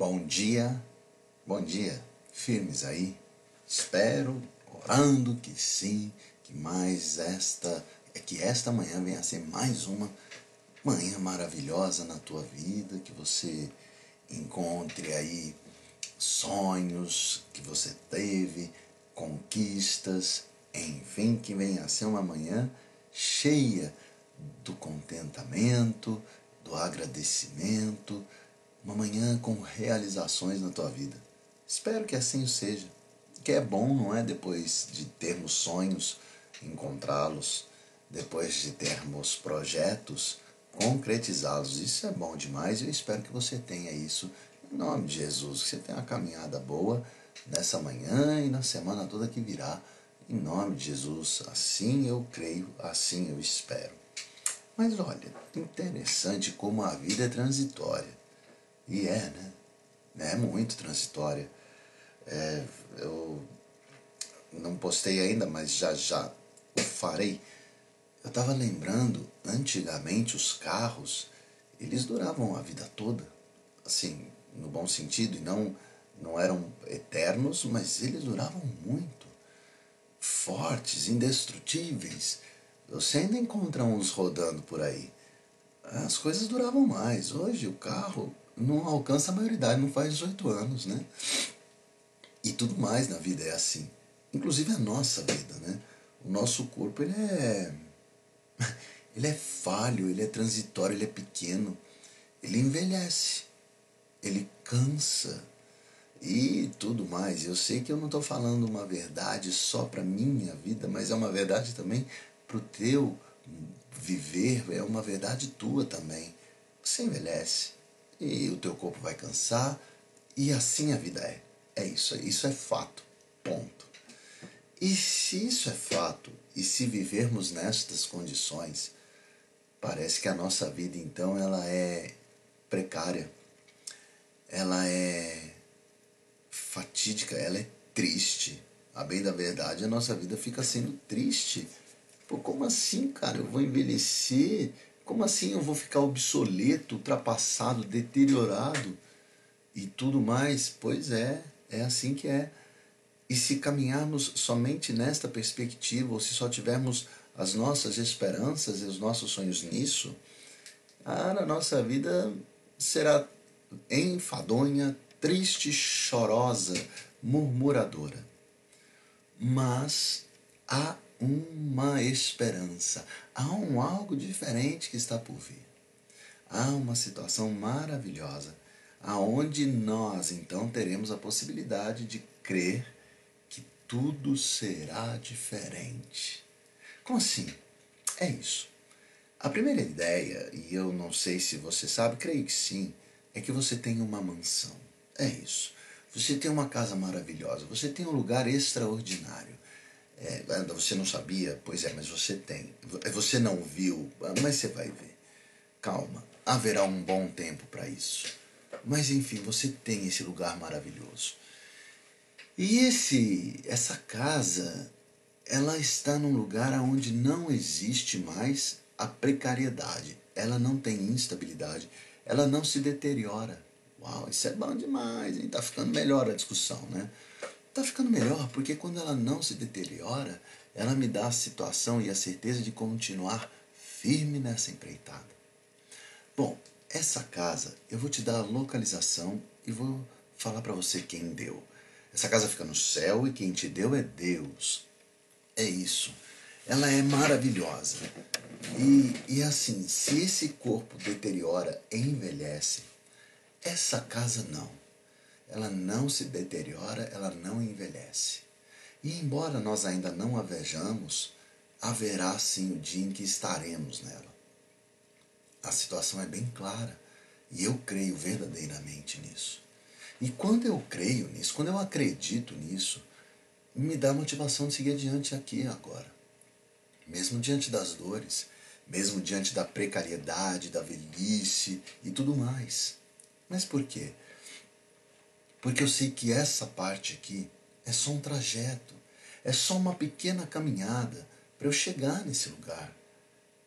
Bom dia, bom dia, firmes aí. Espero, orando que sim, que mais esta, que esta manhã venha a ser mais uma manhã maravilhosa na tua vida, que você encontre aí sonhos que você teve, conquistas, enfim, que venha a ser uma manhã cheia do contentamento, do agradecimento, uma manhã com realizações na tua vida. Espero que assim seja. Que é bom, não é? Depois de termos sonhos, encontrá-los, depois de termos projetos, concretizá-los. Isso é bom demais e eu espero que você tenha isso em nome de Jesus. Que você tenha uma caminhada boa nessa manhã e na semana toda que virá. Em nome de Jesus, assim eu creio, assim eu espero. Mas olha, interessante como a vida é transitória. E é, né? É muito transitória. É, eu não postei ainda, mas já já o farei. Eu estava lembrando, antigamente os carros, eles duravam a vida toda. Assim, no bom sentido, e não, não eram eternos, mas eles duravam muito. Fortes, indestrutíveis. Você ainda encontra uns rodando por aí. As coisas duravam mais. Hoje o carro não alcança a maioridade, não faz 18 anos, né? E tudo mais na vida é assim. Inclusive a nossa vida, né? O nosso corpo, ele é... Ele é falho, ele é transitório, ele é pequeno. Ele envelhece. Ele cansa. E tudo mais. Eu sei que eu não estou falando uma verdade só para minha vida, mas é uma verdade também para o teu viver, é uma verdade tua também. Você envelhece e o teu corpo vai cansar e assim a vida é. É isso, isso é fato. Ponto. E se isso é fato, e se vivermos nestas condições, parece que a nossa vida então ela é precária. Ela é fatídica, ela é triste. A bem da verdade, a nossa vida fica sendo triste. Pô, como assim, cara? Eu vou envelhecer como assim eu vou ficar obsoleto, ultrapassado, deteriorado e tudo mais? Pois é, é assim que é. E se caminharmos somente nesta perspectiva, ou se só tivermos as nossas esperanças e os nossos sonhos nisso, a nossa vida será enfadonha, triste, chorosa, murmuradora. Mas há uma esperança. Há um algo diferente que está por vir. Há uma situação maravilhosa aonde nós então teremos a possibilidade de crer que tudo será diferente. Como assim? É isso. A primeira ideia, e eu não sei se você sabe, creio que sim, é que você tem uma mansão. É isso. Você tem uma casa maravilhosa, você tem um lugar extraordinário. É, você não sabia? Pois é, mas você tem. Você não viu, mas você vai ver. Calma, haverá um bom tempo para isso. Mas enfim, você tem esse lugar maravilhoso. E esse, essa casa, ela está num lugar onde não existe mais a precariedade. Ela não tem instabilidade, ela não se deteriora. Uau, isso é bom demais, hein? Tá ficando melhor a discussão, né? Está ficando melhor porque quando ela não se deteriora, ela me dá a situação e a certeza de continuar firme nessa empreitada. Bom, essa casa, eu vou te dar a localização e vou falar para você quem deu. Essa casa fica no céu e quem te deu é Deus. É isso. Ela é maravilhosa. E, e assim, se esse corpo deteriora e envelhece, essa casa não ela não se deteriora, ela não envelhece. E embora nós ainda não a vejamos, haverá sim o dia em que estaremos nela. A situação é bem clara e eu creio verdadeiramente nisso. E quando eu creio nisso, quando eu acredito nisso, me dá motivação de seguir adiante aqui e agora. Mesmo diante das dores, mesmo diante da precariedade, da velhice e tudo mais. Mas por quê? Porque eu sei que essa parte aqui é só um trajeto, é só uma pequena caminhada para eu chegar nesse lugar.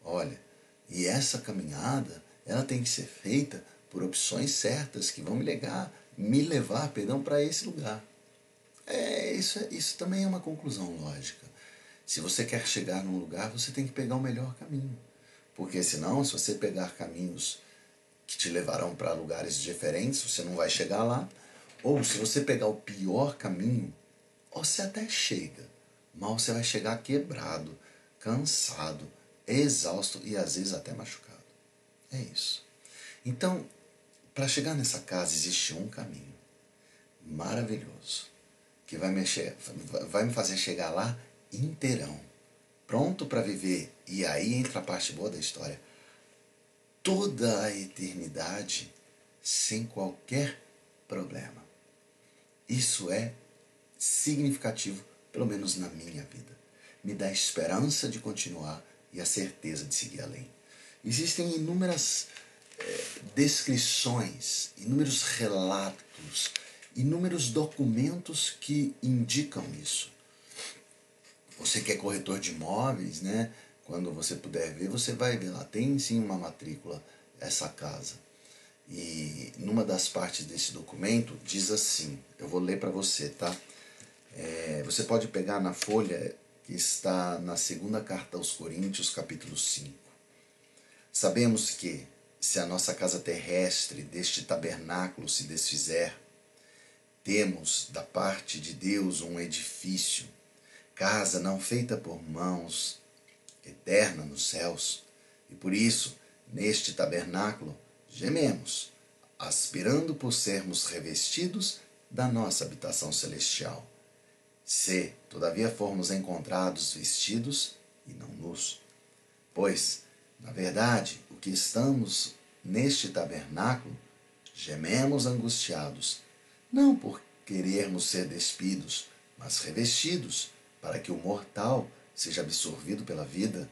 Olha, e essa caminhada, ela tem que ser feita por opções certas que vão me levar, me levar, perdão, para esse lugar. É, isso, é, isso também é uma conclusão lógica. Se você quer chegar num lugar, você tem que pegar o melhor caminho. Porque senão, se você pegar caminhos que te levarão para lugares diferentes, você não vai chegar lá. Ou se você pegar o pior caminho, você até chega, mas você vai chegar quebrado, cansado, exausto e às vezes até machucado. É isso. Então, para chegar nessa casa existe um caminho maravilhoso que vai, mexer, vai me fazer chegar lá inteirão, pronto para viver. E aí entra a parte boa da história. Toda a eternidade sem qualquer problema. Isso é significativo, pelo menos na minha vida. Me dá esperança de continuar e a certeza de seguir além. Existem inúmeras é, descrições, inúmeros relatos, inúmeros documentos que indicam isso. Você que é corretor de imóveis, né? Quando você puder ver, você vai ver lá. Tem sim uma matrícula essa casa. E numa das partes desse documento diz assim, eu vou ler para você, tá? É, você pode pegar na folha que está na segunda carta aos Coríntios, capítulo 5. Sabemos que, se a nossa casa terrestre deste tabernáculo se desfizer, temos da parte de Deus um edifício, casa não feita por mãos, eterna nos céus, e por isso, neste tabernáculo, gememos, aspirando por sermos revestidos da nossa habitação celestial se, todavia, formos encontrados vestidos e não nus. Pois, na verdade, o que estamos neste tabernáculo, gememos angustiados, não por querermos ser despidos, mas revestidos, para que o mortal seja absorvido pela vida.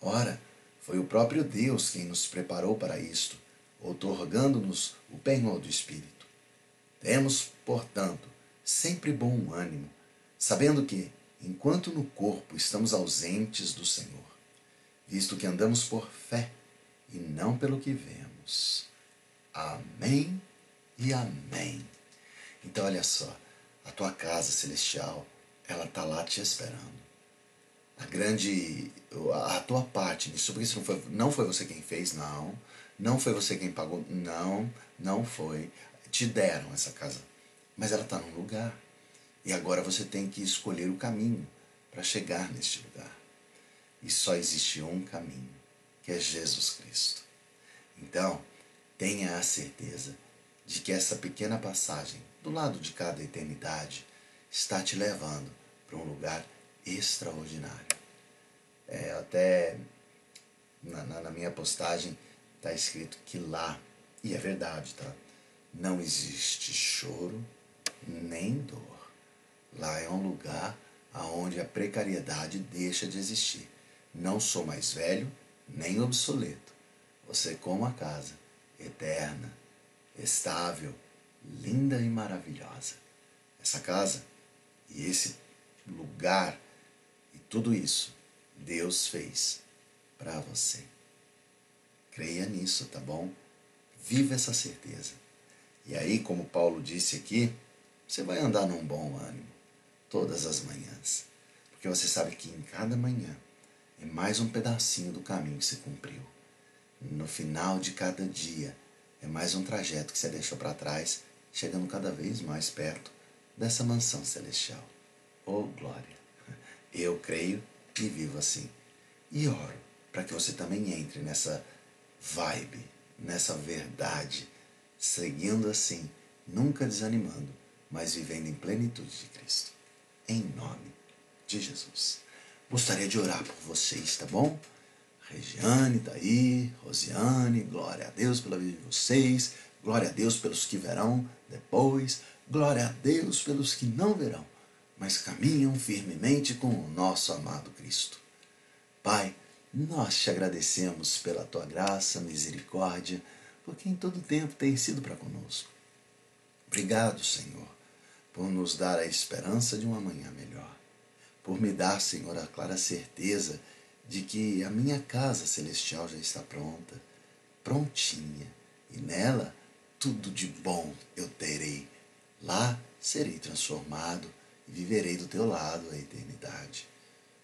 Ora, foi o próprio Deus quem nos preparou para isto, outorgando-nos o penhor do Espírito. Temos, portanto, sempre bom ânimo sabendo que, enquanto no corpo estamos ausentes do Senhor, visto que andamos por fé e não pelo que vemos. Amém e amém. Então, olha só, a tua casa celestial, ela está lá te esperando. A grande, a tua parte nisso, porque isso não foi, não foi você quem fez, não. Não foi você quem pagou, não, não foi. Te deram essa casa, mas ela está num lugar. E agora você tem que escolher o caminho para chegar neste lugar. E só existe um caminho, que é Jesus Cristo. Então, tenha a certeza de que essa pequena passagem, do lado de cada eternidade, está te levando para um lugar extraordinário. É, até na, na, na minha postagem está escrito que lá, e é verdade, tá? Não existe choro nem dor. Lá é um lugar aonde a precariedade deixa de existir. Não sou mais velho nem obsoleto. Você com uma casa eterna, estável, linda e maravilhosa. Essa casa e esse lugar e tudo isso Deus fez para você. Creia nisso, tá bom? Viva essa certeza. E aí, como Paulo disse aqui, você vai andar num bom ânimo todas as manhãs, porque você sabe que em cada manhã é mais um pedacinho do caminho que se cumpriu. No final de cada dia é mais um trajeto que você deixou para trás, chegando cada vez mais perto dessa mansão celestial. Oh, glória! Eu creio e vivo assim. E oro para que você também entre nessa vibe, nessa verdade, seguindo assim, nunca desanimando, mas vivendo em plenitude de Cristo em nome de Jesus. Gostaria de orar por vocês, tá bom? Regiane, daí, Rosiane, glória a Deus pela vida de vocês, glória a Deus pelos que verão depois, glória a Deus pelos que não verão, mas caminham firmemente com o nosso amado Cristo. Pai, nós te agradecemos pela tua graça, misericórdia, porque em todo tempo tem sido para conosco. Obrigado, Senhor por nos dar a esperança de uma manhã melhor, por me dar, Senhor, a clara certeza de que a minha casa celestial já está pronta, prontinha, e nela tudo de bom eu terei. Lá serei transformado e viverei do teu lado a eternidade.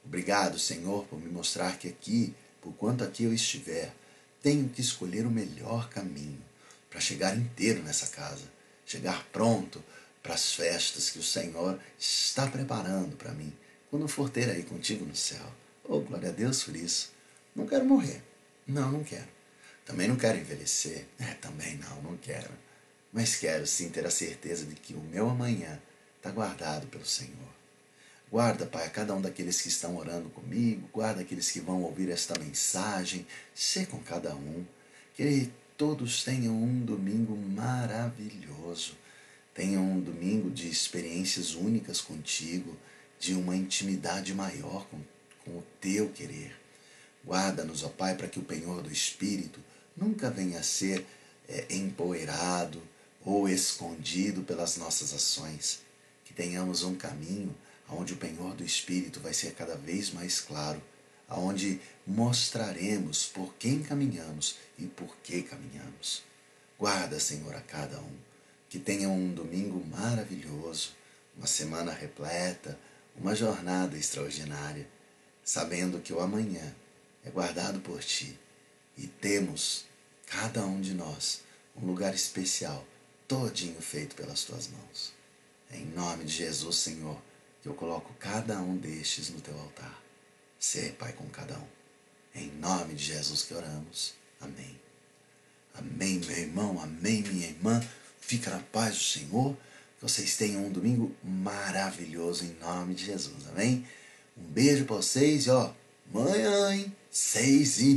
Obrigado, Senhor, por me mostrar que aqui, por quanto aqui eu estiver, tenho que escolher o melhor caminho para chegar inteiro nessa casa, chegar pronto para as festas que o Senhor está preparando para mim quando for ter aí contigo no céu. Oh, glória a Deus por isso. Não quero morrer. Não, não quero. Também não quero envelhecer. É, também não, não quero. Mas quero sim ter a certeza de que o meu amanhã está guardado pelo Senhor. Guarda, Pai, a cada um daqueles que estão orando comigo, guarda aqueles que vão ouvir esta mensagem, ser com cada um. Que todos tenham um domingo maravilhoso, tenham um domingo de experiências únicas contigo, de uma intimidade maior com, com o teu querer. Guarda-nos, ó Pai, para que o penhor do Espírito nunca venha a ser é, empoeirado ou escondido pelas nossas ações. Que tenhamos um caminho onde o penhor do Espírito vai ser cada vez mais claro, aonde mostraremos por quem caminhamos e por que caminhamos. Guarda, Senhor, a cada um, que tenham um domingo maravilhoso, uma semana repleta, uma jornada extraordinária, sabendo que o amanhã é guardado por Ti e temos, cada um de nós, um lugar especial, todinho feito pelas Tuas mãos. Em nome de Jesus, Senhor, eu coloco cada um destes no teu altar. Ser Pai com cada um. Em nome de Jesus que oramos. Amém. Amém, meu irmão. Amém, minha irmã. Fica na paz do Senhor. Que vocês tenham um domingo maravilhoso em nome de Jesus. Amém? Um beijo para vocês e ó, manhã, hein? Seis e